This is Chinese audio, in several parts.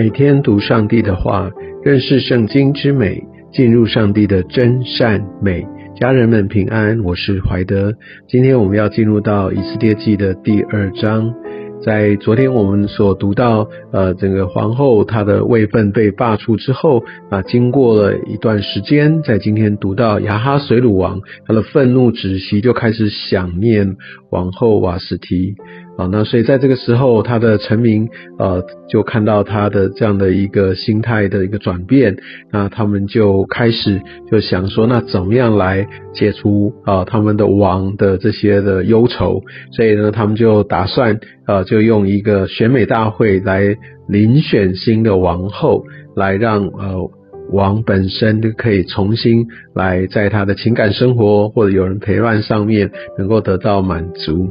每天读上帝的话，认识圣经之美，进入上帝的真善美。家人们平安，我是怀德。今天我们要进入到以斯帖记的第二章。在昨天我们所读到，呃，整个皇后她的位分被罢黜之后，啊，经过了一段时间，在今天读到亚哈水鲁王，他的愤怒止息，就开始想念王后瓦斯提。啊，那所以在这个时候，他的臣民呃就看到他的这样的一个心态的一个转变，那他们就开始就想说，那怎么样来解除啊他们的王的这些的忧愁？所以呢，他们就打算呃就用一个选美大会来遴选新的王后，来让呃王本身就可以重新来在他的情感生活或者有人陪伴上面能够得到满足，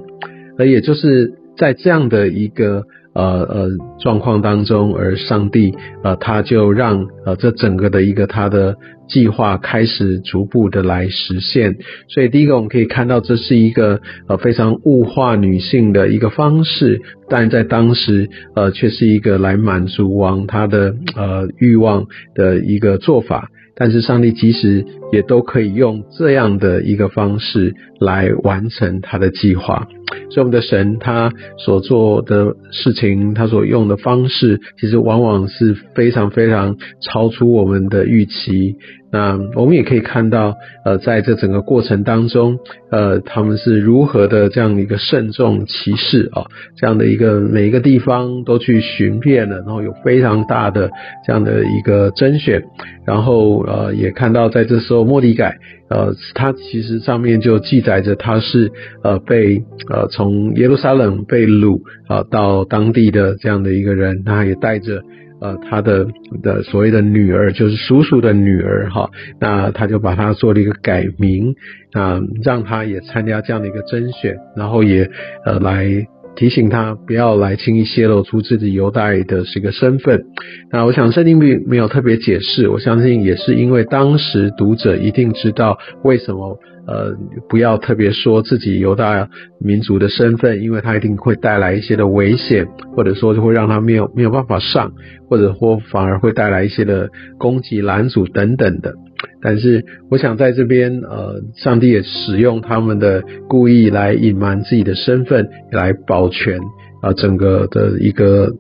而也就是。在这样的一个呃呃状况当中，而上帝呃他就让呃这整个的一个他的计划开始逐步的来实现。所以第一个我们可以看到，这是一个呃非常物化女性的一个方式，但在当时呃却是一个来满足王他的呃欲望的一个做法。但是上帝其实也都可以用这样的一个方式来完成他的计划。所以我们的神他所做的事情，他所用的方式，其实往往是非常非常超出我们的预期。那我们也可以看到，呃，在这整个过程当中，呃，他们是如何的这样一个慎重其事啊，这样的一个每一个地方都去寻遍了，然后有非常大的这样的一个甄选，然后呃，也看到在这时候莫迪改。呃，他其实上面就记载着他是呃被呃从耶路撒冷被掳啊到当地的这样的一个人，他也带着呃他的的所谓的女儿，就是叔叔的女儿哈，那他就把他做了一个改名啊，让他也参加这样的一个甄选，然后也呃来。提醒他不要来轻易泄露出自己犹大的这个身份。那我想圣经并没有特别解释，我相信也是因为当时读者一定知道为什么呃不要特别说自己犹大民族的身份，因为他一定会带来一些的危险，或者说就会让他没有没有办法上，或者或反而会带来一些的攻击拦阻等等的。但是，我想在这边，呃，上帝也使用他们的故意来隐瞒自己的身份，来保全啊整个的一个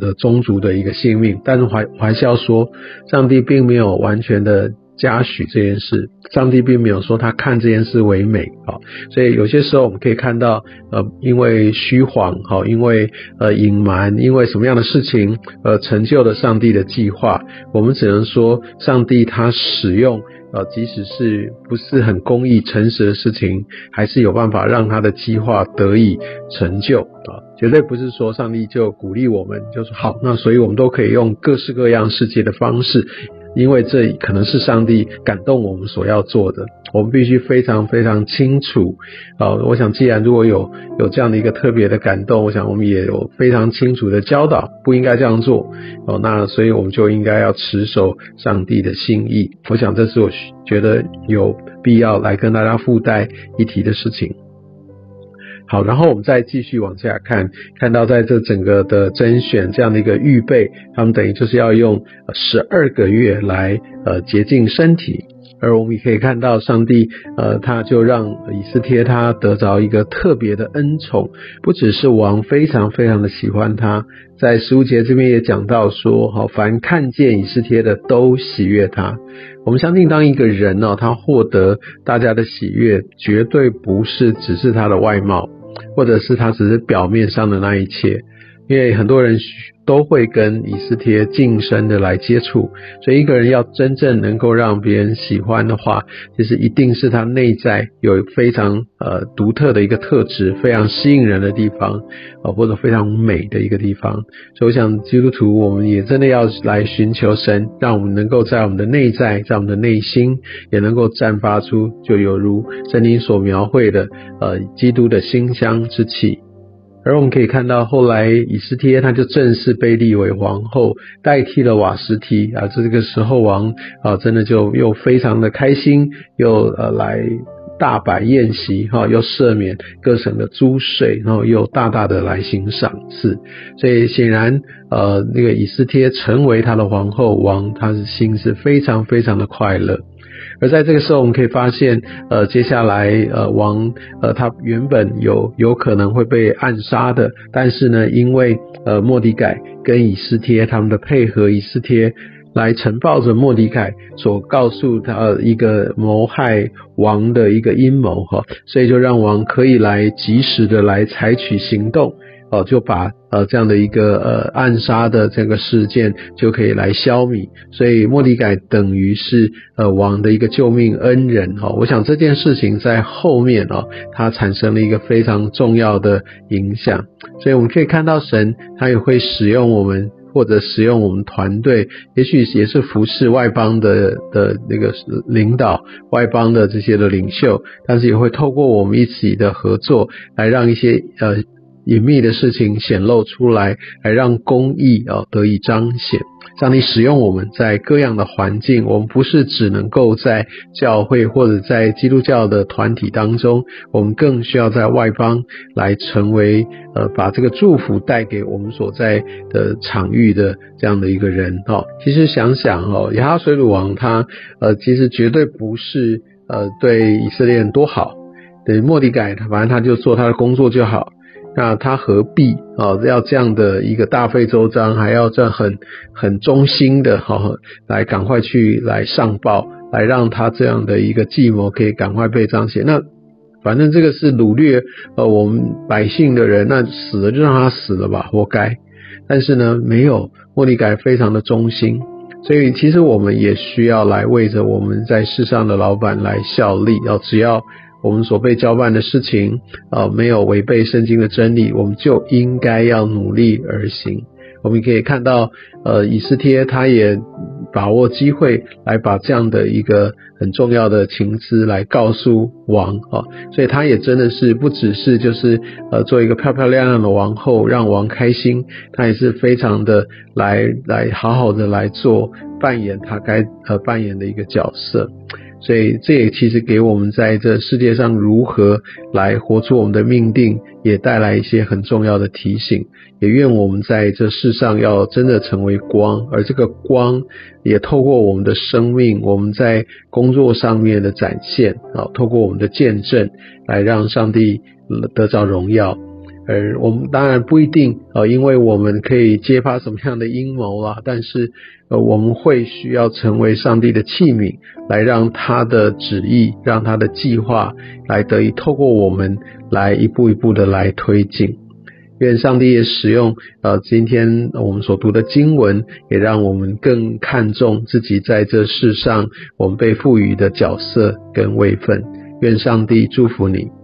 呃宗族的一个性命。但是还还是要说，上帝并没有完全的。嘉许这件事，上帝并没有说他看这件事为美啊，所以有些时候我们可以看到，呃，因为虚谎，好，因为呃隐瞒，因为什么样的事情，呃，成就了上帝的计划，我们只能说，上帝他使用，呃，即使是不是很公义、诚实的事情，还是有办法让他的计划得以成就啊，绝对不是说上帝就鼓励我们，就说好，那所以我们都可以用各式各样世界的方式。因为这可能是上帝感动我们所要做的，我们必须非常非常清楚。啊，我想既然如果有有这样的一个特别的感动，我想我们也有非常清楚的教导，不应该这样做。哦，那所以我们就应该要持守上帝的心意。我想这是我觉得有必要来跟大家附带一提的事情。好，然后我们再继续往下看，看到在这整个的甄选这样的一个预备，他们等于就是要用十二个月来呃洁净身体，而我们也可以看到上帝呃他就让以斯帖他得着一个特别的恩宠，不只是王非常非常的喜欢他，在十五节这边也讲到说，好凡看见以斯帖的都喜悦他。我们相信，当一个人呢，他获得大家的喜悦，绝对不是只是他的外貌。或者是他只是表面上的那一切，因为很多人都会跟以斯帖近身的来接触，所以一个人要真正能够让别人喜欢的话，其实一定是他内在有非常呃独特的一个特质，非常吸引人的地方，呃或者非常美的一个地方。所以我想基督徒我们也真的要来寻求神，让我们能够在我们的内在，在我们的内心也能够绽发出，就有如圣经所描绘的呃基督的馨香之气。而我们可以看到，后来以斯帖他就正式被立为皇后，代替了瓦斯提啊。这个时候王啊，真的就又非常的开心，又呃来大摆宴席，哈，又赦免各省的租税，然后又大大的来行赏赐。所以显然，呃，那个以斯帖成为他的皇后王，他的心是非常非常的快乐。而在这个时候，我们可以发现，呃，接下来，呃，王，呃，他原本有有可能会被暗杀的，但是呢，因为，呃，莫迪改跟以斯帖他们的配合，以斯帖来呈报着莫迪凯所告诉他一个谋害王的一个阴谋，哈，所以就让王可以来及时的来采取行动。哦，就把呃这样的一个呃暗杀的这个事件就可以来消弭，所以莫迪改等于是呃王的一个救命恩人哈。我想这件事情在后面哦，它产生了一个非常重要的影响，所以我们可以看到神他也会使用我们或者使用我们团队，也许也是服侍外邦的的那个领导、外邦的这些的领袖，但是也会透过我们一起的合作来让一些呃。隐秘的事情显露出来，来让公义啊得以彰显。让你使用我们在各样的环境，我们不是只能够在教会或者在基督教的团体当中，我们更需要在外邦来成为呃把这个祝福带给我们所在的场域的这样的一个人哦。其实想想哦，亚哈水鲁王他呃其实绝对不是呃对以色列人多好，对莫迪改他反正他就做他的工作就好。那他何必啊？要这样的一个大费周章，还要这样很很忠心的哈，来赶快去来上报，来让他这样的一个计谋可以赶快被彰显。那反正这个是掳掠呃我们百姓的人，那死了就让他死了吧，活该。但是呢，没有莫尼改非常的忠心，所以其实我们也需要来为着我们在世上的老板来效力，要只要。我们所被交办的事情，呃，没有违背圣经的真理，我们就应该要努力而行。我们可以看到，呃，以斯帖他也把握机会来把这样的一个很重要的情资来告诉王啊，所以他也真的是不只是就是呃做一个漂漂亮亮的王后让王开心，他也是非常的来来好好的来做扮演他该呃扮演的一个角色。所以，这也其实给我们在这世界上如何来活出我们的命定，也带来一些很重要的提醒。也愿我们在这世上要真的成为光，而这个光也透过我们的生命，我们在工作上面的展现啊，透过我们的见证，来让上帝得到荣耀。而我们当然不一定呃，因为我们可以揭发什么样的阴谋啊，但是呃，我们会需要成为上帝的器皿，来让他的旨意，让他的计划来得以透过我们来一步一步的来推进。愿上帝也使用呃今天我们所读的经文，也让我们更看重自己在这世上我们被赋予的角色跟位分。愿上帝祝福你。